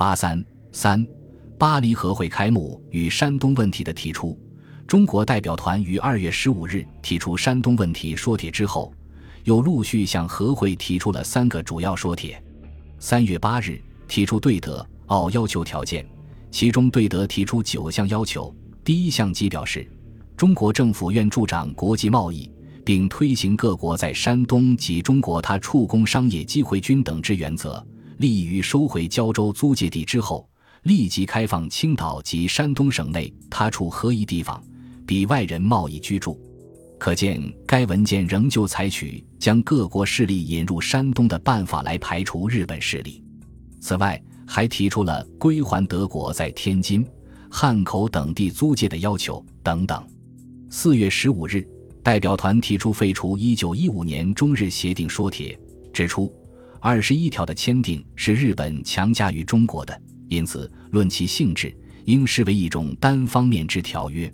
八三三，巴黎和会开幕与山东问题的提出。中国代表团于二月十五日提出山东问题说帖之后，又陆续向和会提出了三个主要说帖。三月八日提出对德澳要求条件，其中对德提出九项要求。第一项即表示，中国政府愿助长国际贸易，并推行各国在山东及中国他处工商业机会均等之原则，利于收回胶州租界地之后，立即开放青岛及山东省内他处合一地方。比外人贸易居住，可见该文件仍旧采取将各国势力引入山东的办法来排除日本势力。此外，还提出了归还德国在天津、汉口等地租界的要求等等。四月十五日，代表团提出废除一九一五年中日协定说帖，指出二十一条的签订是日本强加于中国的，因此论其性质，应视为一种单方面之条约。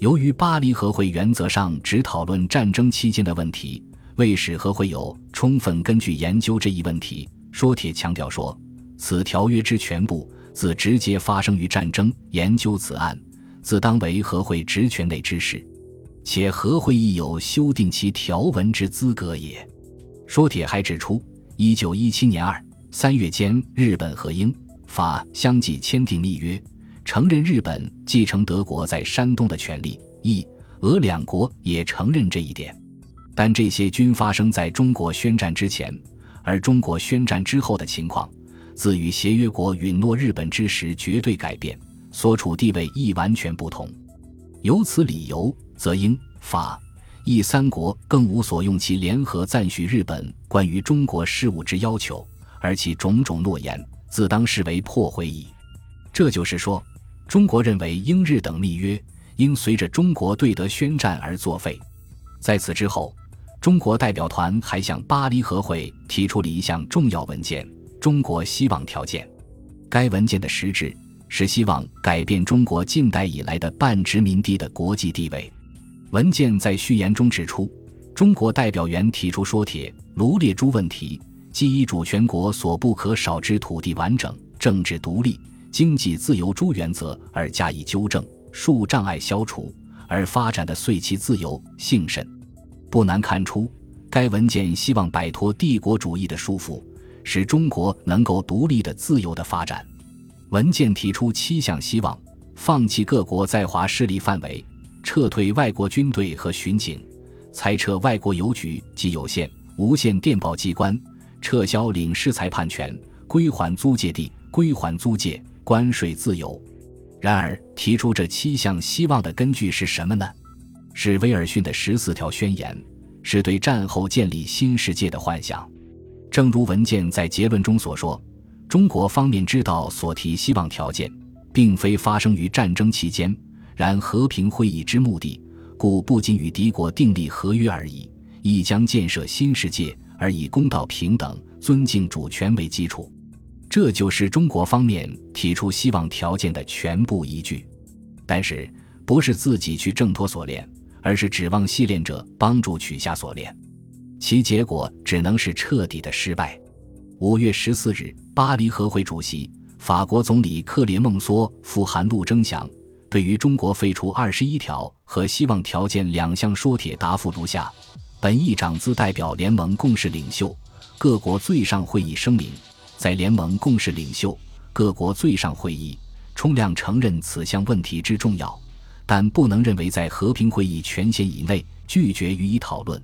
由于巴黎和会原则上只讨论战争期间的问题，为使和会有充分根据研究这一问题，说帖强调说，此条约之全部自直接发生于战争，研究此案，自当为和会职权内之事，且和会亦有修订其条文之资格也。说帖还指出，一九一七年二三月间，日本和英法相继签订密约。承认日本继承德国在山东的权利，意俄两国也承认这一点，但这些均发生在中国宣战之前，而中国宣战之后的情况，自与协约国允诺日本之时绝对改变，所处地位亦完全不同。由此理由，则英法一三国更无所用其联合赞许日本关于中国事务之要求，而其种种诺言，自当视为破毁矣。这就是说。中国认为英日等密约应随着中国对德宣战而作废。在此之后，中国代表团还向巴黎和会提出了一项重要文件——中国希望条件。该文件的实质是希望改变中国近代以来的半殖民地的国际地位。文件在序言中指出，中国代表员提出说帖，罗列诸问题，即以主权国所不可少之土地完整、政治独立。经济自由诸原则而加以纠正，数障碍消除，而发展的遂其自由幸甚。不难看出，该文件希望摆脱帝国主义的束缚，使中国能够独立的、自由的发展。文件提出七项希望：放弃各国在华势力范围，撤退外国军队和巡警，裁撤外国邮局及有线、无线电报机关，撤销领事裁判权，归还租界地，归还租界。关税自由。然而，提出这七项希望的根据是什么呢？是威尔逊的十四条宣言，是对战后建立新世界的幻想。正如文件在结论中所说，中国方面知道所提希望条件，并非发生于战争期间，然和平会议之目的，故不仅与敌国订立合约而已，亦将建设新世界，而以公道、平等、尊敬主权为基础。这就是中国方面提出希望条件的全部依据，但是不是自己去挣脱锁链，而是指望系链者帮助取下锁链，其结果只能是彻底的失败。五月十四日，巴黎和会主席、法国总理克列孟梭赴韩陆征祥，对于中国废除二十一条和希望条件两项说帖答复如下：本议长自代表联盟共识领袖各国最上会议声明。在联盟共识领袖各国最上会议，充量承认此项问题之重要，但不能认为在和平会议权限以内拒绝予以讨论。